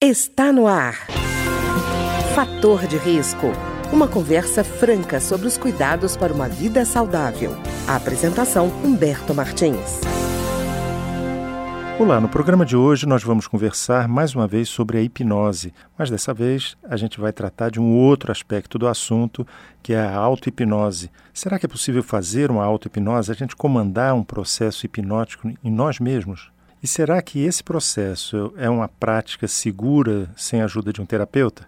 Está no ar. Fator de risco. Uma conversa franca sobre os cuidados para uma vida saudável. A apresentação Humberto Martins. Olá, no programa de hoje nós vamos conversar mais uma vez sobre a hipnose, mas dessa vez a gente vai tratar de um outro aspecto do assunto, que é a auto-hipnose. Será que é possível fazer uma auto-hipnose, a gente comandar um processo hipnótico em nós mesmos? E será que esse processo é uma prática segura sem a ajuda de um terapeuta?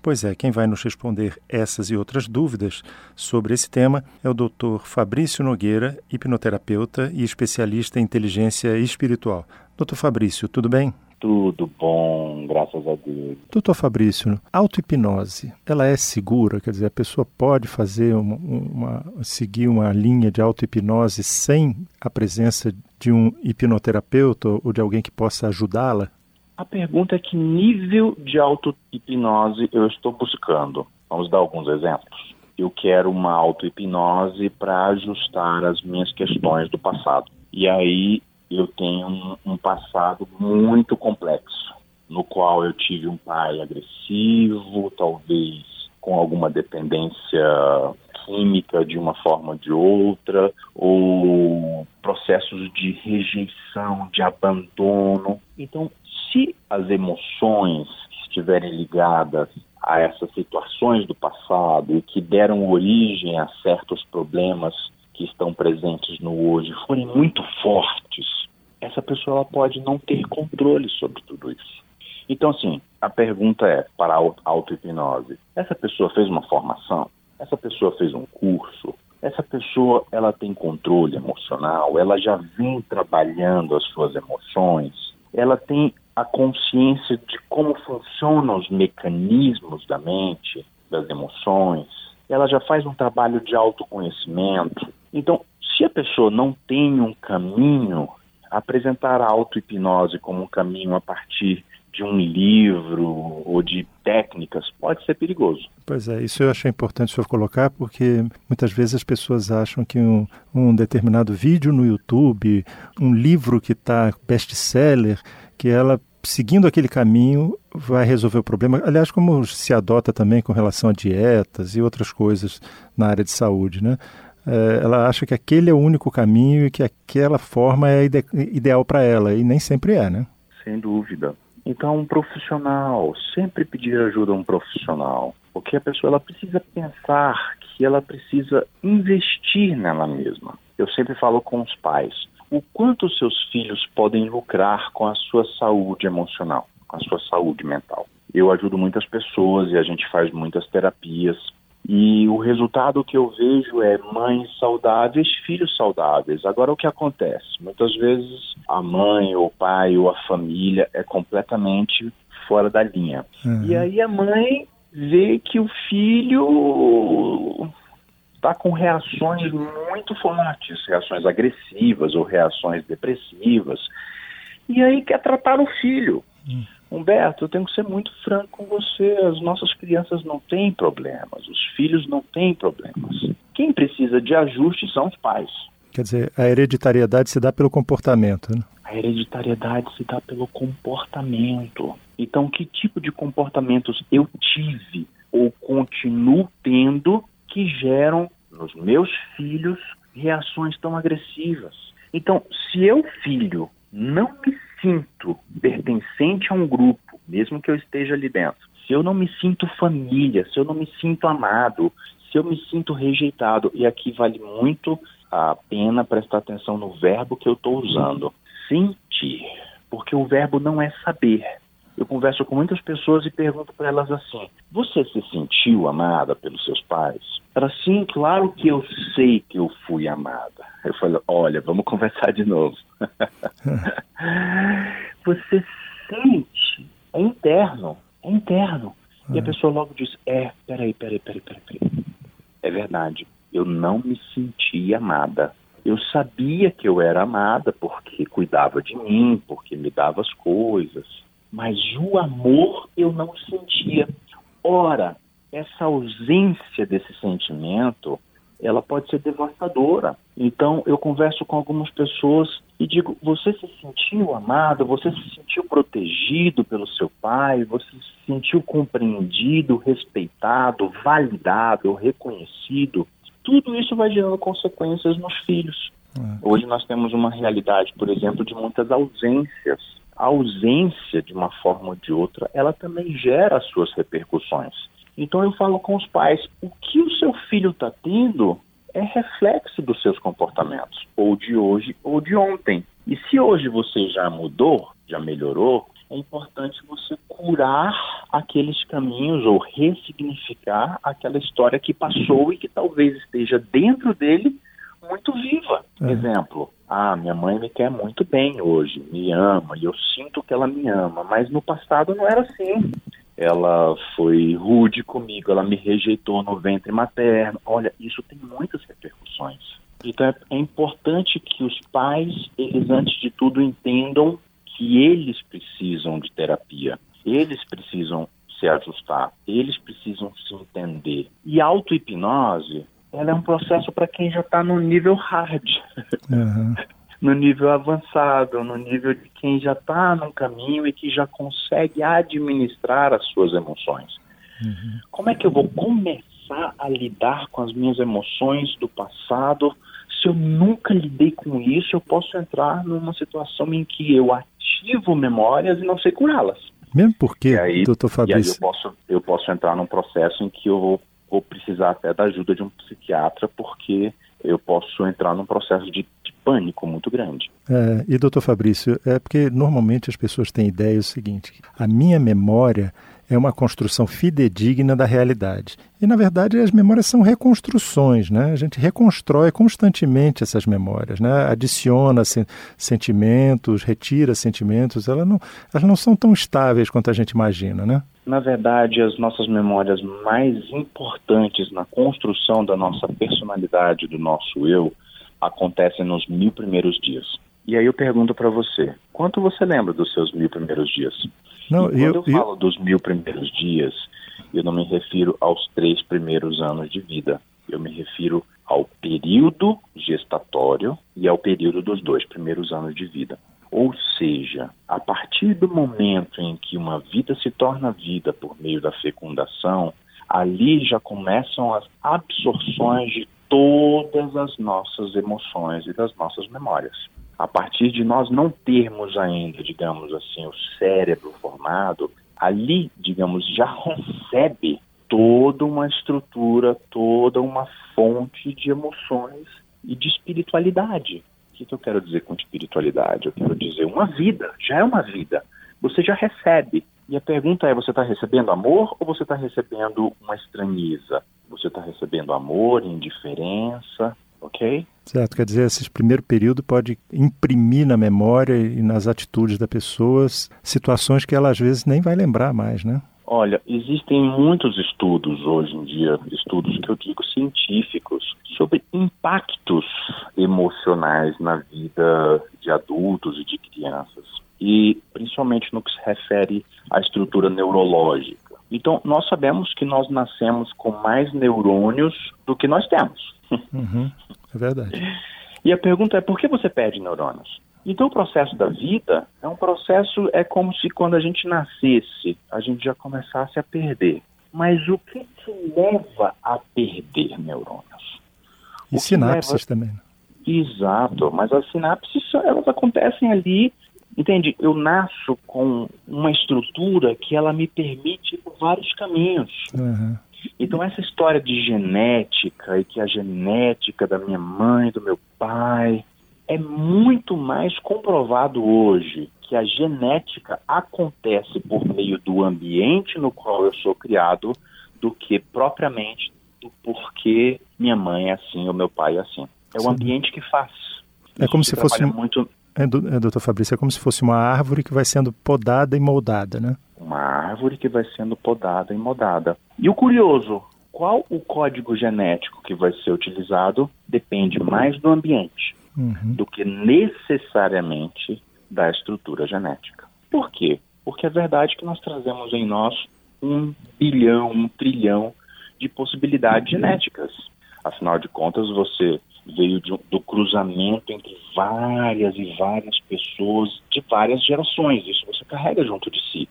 Pois é, quem vai nos responder essas e outras dúvidas sobre esse tema é o Dr. Fabrício Nogueira, hipnoterapeuta e especialista em inteligência espiritual. Doutor Fabrício, tudo bem? Tudo bom, graças a Deus. Doutor Fabrício, auto-hipnose, ela é segura? Quer dizer, a pessoa pode fazer uma, uma seguir uma linha de auto-hipnose sem a presença de um hipnoterapeuta ou de alguém que possa ajudá-la? A pergunta é que nível de auto-hipnose eu estou buscando. Vamos dar alguns exemplos. Eu quero uma auto-hipnose para ajustar as minhas questões do passado. E aí eu tenho um, um passado muito complexo, no qual eu tive um pai agressivo, talvez com alguma dependência química de uma forma ou de outra, ou processos de rejeição, de abandono. Então, se as emoções estiverem ligadas a essas situações do passado e que deram origem a certos problemas que estão presentes no hoje forem muito fortes, pessoa ela pode não ter controle sobre tudo isso. Então, assim, a pergunta é para a auto-hipnose: essa pessoa fez uma formação? Essa pessoa fez um curso? Essa pessoa ela tem controle emocional? Ela já vem trabalhando as suas emoções? Ela tem a consciência de como funcionam os mecanismos da mente, das emoções? Ela já faz um trabalho de autoconhecimento? Então, se a pessoa não tem um caminho apresentar a auto-hipnose como um caminho a partir de um livro ou de técnicas pode ser perigoso. Pois é, isso eu achei importante o senhor colocar, porque muitas vezes as pessoas acham que um, um determinado vídeo no YouTube, um livro que está best-seller, que ela, seguindo aquele caminho, vai resolver o problema. Aliás, como se adota também com relação a dietas e outras coisas na área de saúde, né? É, ela acha que aquele é o único caminho e que aquela forma é ide ideal para ela, e nem sempre é, né? Sem dúvida. Então, um profissional, sempre pedir ajuda a um profissional, porque a pessoa ela precisa pensar que ela precisa investir nela mesma. Eu sempre falo com os pais, o quanto seus filhos podem lucrar com a sua saúde emocional, com a sua saúde mental. Eu ajudo muitas pessoas e a gente faz muitas terapias e o resultado que eu vejo é mães saudáveis, filhos saudáveis. Agora, o que acontece? Muitas vezes a mãe, ou o pai, ou a família é completamente fora da linha. Uhum. E aí a mãe vê que o filho está com reações muito fortes, reações agressivas ou reações depressivas, e aí quer tratar o filho. Uhum. Humberto, eu tenho que ser muito franco com você. As nossas crianças não têm problemas, os filhos não têm problemas. Quem precisa de ajuste são os pais. Quer dizer, a hereditariedade se dá pelo comportamento, né? A hereditariedade se dá pelo comportamento. Então, que tipo de comportamentos eu tive ou continuo tendo que geram nos meus filhos reações tão agressivas? Então, se eu, filho, não me sinto pertencente a um grupo, mesmo que eu esteja ali dentro, se eu não me sinto família, se eu não me sinto amado, se eu me sinto rejeitado, e aqui vale muito a pena prestar atenção no verbo que eu estou usando, sentir, porque o verbo não é saber. Eu converso com muitas pessoas e pergunto para elas assim: Você se sentiu amada pelos seus pais? Ela, sim, claro que eu sei que eu fui amada. Eu falei: Olha, vamos conversar de novo. você sente, é interno, é interno. E a ah. pessoa logo diz: É, peraí, peraí, peraí, peraí, peraí. É verdade, eu não me senti amada. Eu sabia que eu era amada porque cuidava de mim, porque me dava as coisas, mas o amor eu não sentia. Ora, essa ausência desse sentimento, ela pode ser devastadora Então, eu converso com algumas pessoas e digo: você se sentiu amado? Você se sentiu protegido pelo seu pai? Você se sentiu compreendido, respeitado, validado, reconhecido? Tudo isso vai gerando consequências nos filhos. É. Hoje nós temos uma realidade, por exemplo, de muitas ausências. A ausência, de uma forma ou de outra, ela também gera as suas repercussões. Então eu falo com os pais: o que o seu filho está tendo é reflexo dos seus comportamentos, ou de hoje ou de ontem. E se hoje você já mudou, já melhorou, é importante você curar aqueles caminhos ou ressignificar aquela história que passou e que talvez esteja dentro dele muito viva. É. Exemplo, ah, minha mãe me quer muito bem hoje, me ama, e eu sinto que ela me ama, mas no passado não era assim ela foi rude comigo, ela me rejeitou no ventre materno. Olha, isso tem muitas repercussões. Então é, é importante que os pais, eles antes de tudo entendam que eles precisam de terapia, eles precisam se ajustar, eles precisam se entender. E auto-hipnose, ela é um processo para quem já está no nível hard. Uhum. no nível avançado, no nível de quem já está no caminho e que já consegue administrar as suas emoções. Uhum. Como é que eu vou começar a lidar com as minhas emoções do passado? Se eu nunca lidei com isso, eu posso entrar numa situação em que eu ativo memórias e não sei curá-las. Mesmo porque, aí, doutor Fabrício... E aí eu posso, eu posso entrar num processo em que eu vou, vou precisar até da ajuda de um psiquiatra, porque eu posso entrar num processo de pânico muito grande. É, e doutor Fabrício, é porque normalmente as pessoas têm ideia o seguinte: a minha memória é uma construção fidedigna da realidade. E, na verdade, as memórias são reconstruções, né? A gente reconstrói constantemente essas memórias, né? Adiciona se sentimentos, retira sentimentos, elas não, elas não são tão estáveis quanto a gente imagina, né? Na verdade, as nossas memórias mais importantes na construção da nossa personalidade, do nosso eu, acontecem nos mil primeiros dias. E aí eu pergunto para você, quanto você lembra dos seus mil primeiros dias? Não, quando eu, eu falo eu... dos mil primeiros dias, eu não me refiro aos três primeiros anos de vida. Eu me refiro ao período gestatório e ao período dos dois primeiros anos de vida. Ou seja, a partir do momento em que uma vida se torna vida por meio da fecundação, ali já começam as absorções de todas as nossas emoções e das nossas memórias. A partir de nós não termos ainda, digamos assim, o cérebro formado, ali, digamos, já recebe toda uma estrutura, toda uma fonte de emoções e de espiritualidade. O que eu quero dizer com espiritualidade? Eu quero dizer uma vida, já é uma vida. Você já recebe. E a pergunta é: você está recebendo amor ou você está recebendo uma estranheza? você está recebendo amor, indiferença, ok? Certo, quer dizer, esse primeiro período pode imprimir na memória e nas atitudes da pessoa situações que ela às vezes nem vai lembrar mais, né? Olha, existem muitos estudos hoje em dia, estudos que eu digo científicos, sobre impactos emocionais na vida de adultos e de crianças. E principalmente no que se refere à estrutura neurológica. Então, nós sabemos que nós nascemos com mais neurônios do que nós temos. Uhum, é verdade. E a pergunta é: por que você perde neurônios? Então, o processo da vida é um processo, é como se quando a gente nascesse, a gente já começasse a perder. Mas o que te leva a perder neurônios? E sinapses leva... também. Né? Exato, mas as sinapses elas acontecem ali Entende? Eu nasço com uma estrutura que ela me permite vários caminhos. Uhum. Então essa história de genética e que a genética da minha mãe, do meu pai, é muito mais comprovado hoje que a genética acontece por meio do ambiente no qual eu sou criado do que propriamente do porquê minha mãe é assim ou meu pai é assim. É Sim. o ambiente que faz. É como se fosse muito doutor Fabrício, é como se fosse uma árvore que vai sendo podada e moldada, né? Uma árvore que vai sendo podada e moldada. E o curioso, qual o código genético que vai ser utilizado depende mais do ambiente uhum. do que necessariamente da estrutura genética. Por quê? Porque é verdade que nós trazemos em nós um bilhão, um trilhão de possibilidades genéticas. Afinal de contas, você veio de, do cruzamento entre várias e várias pessoas de várias gerações. Isso você carrega junto de si.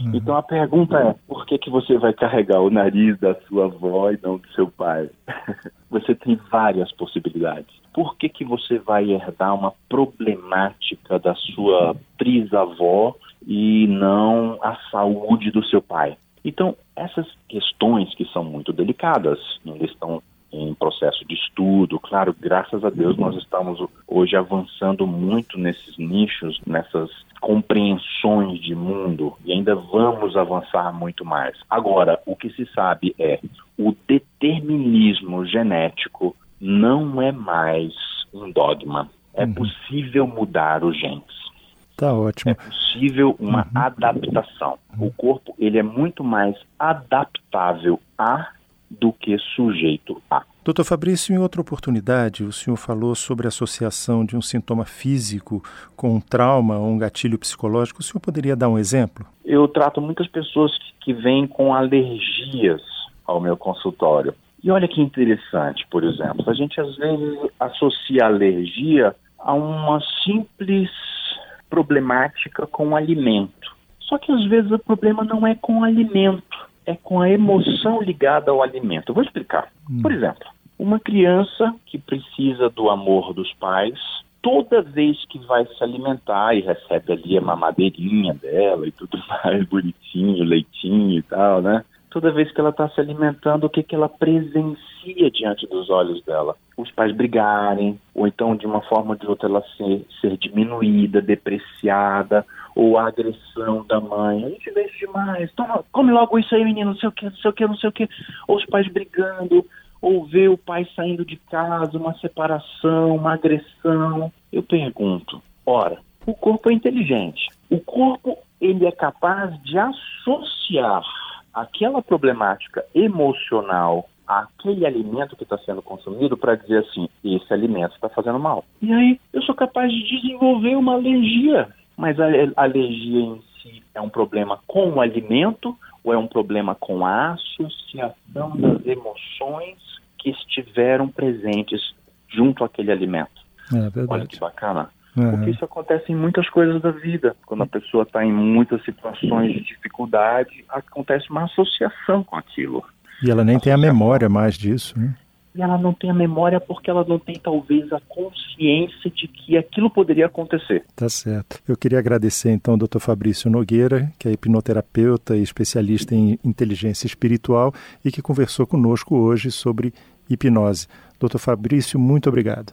Uhum. Então a pergunta é: por que, que você vai carregar o nariz da sua avó e não do seu pai? você tem várias possibilidades. Por que, que você vai herdar uma problemática da sua trisavó e não a saúde do seu pai? Então, essas questões que são muito delicadas, ainda estão em processo de estudo. Claro, graças a Deus nós estamos hoje avançando muito nesses nichos, nessas compreensões de mundo e ainda vamos avançar muito mais. Agora, o que se sabe é o determinismo genético não é mais um dogma. É uhum. possível mudar os genes. Tá ótimo. É possível uma uhum. adaptação. O corpo ele é muito mais adaptável a do que sujeito a. Doutor Fabrício, em outra oportunidade, o senhor falou sobre a associação de um sintoma físico com um trauma ou um gatilho psicológico. O senhor poderia dar um exemplo? Eu trato muitas pessoas que vêm com alergias ao meu consultório. E olha que interessante, por exemplo, a gente às vezes associa a alergia a uma simples problemática com o alimento. Só que às vezes o problema não é com o alimento é com a emoção ligada ao alimento. Eu vou explicar. Hum. Por exemplo, uma criança que precisa do amor dos pais, toda vez que vai se alimentar e recebe ali a mamadeirinha dela e tudo mais, bonitinho, leitinho e tal, né? Toda vez que ela está se alimentando, o que, que ela presencia diante dos olhos dela? Os pais brigarem, ou então de uma forma ou de outra ela ser, ser diminuída, depreciada, ou a agressão da mãe. A gente vê isso demais. Toma, come logo isso aí, menino, não sei o que, não sei o que, não sei o que. Ou os pais brigando, ou ver o pai saindo de casa, uma separação, uma agressão. Eu pergunto, ora, o corpo é inteligente. O corpo, ele é capaz de associar aquela problemática emocional aquele alimento que está sendo consumido para dizer assim, esse alimento está fazendo mal. E aí eu sou capaz de desenvolver uma alergia mas a alergia em si é um problema com o alimento ou é um problema com a associação das emoções que estiveram presentes junto àquele alimento? É. Olha que bacana. Uhum. Porque isso acontece em muitas coisas da vida. Quando a pessoa está em muitas situações de dificuldade, acontece uma associação com aquilo. E ela nem tem a memória mais disso, né? Ela não tem a memória porque ela não tem talvez a consciência de que aquilo poderia acontecer. Tá certo. Eu queria agradecer então ao Dr. Fabrício Nogueira, que é hipnoterapeuta e especialista em inteligência espiritual e que conversou conosco hoje sobre hipnose. Dr. Fabrício, muito obrigado.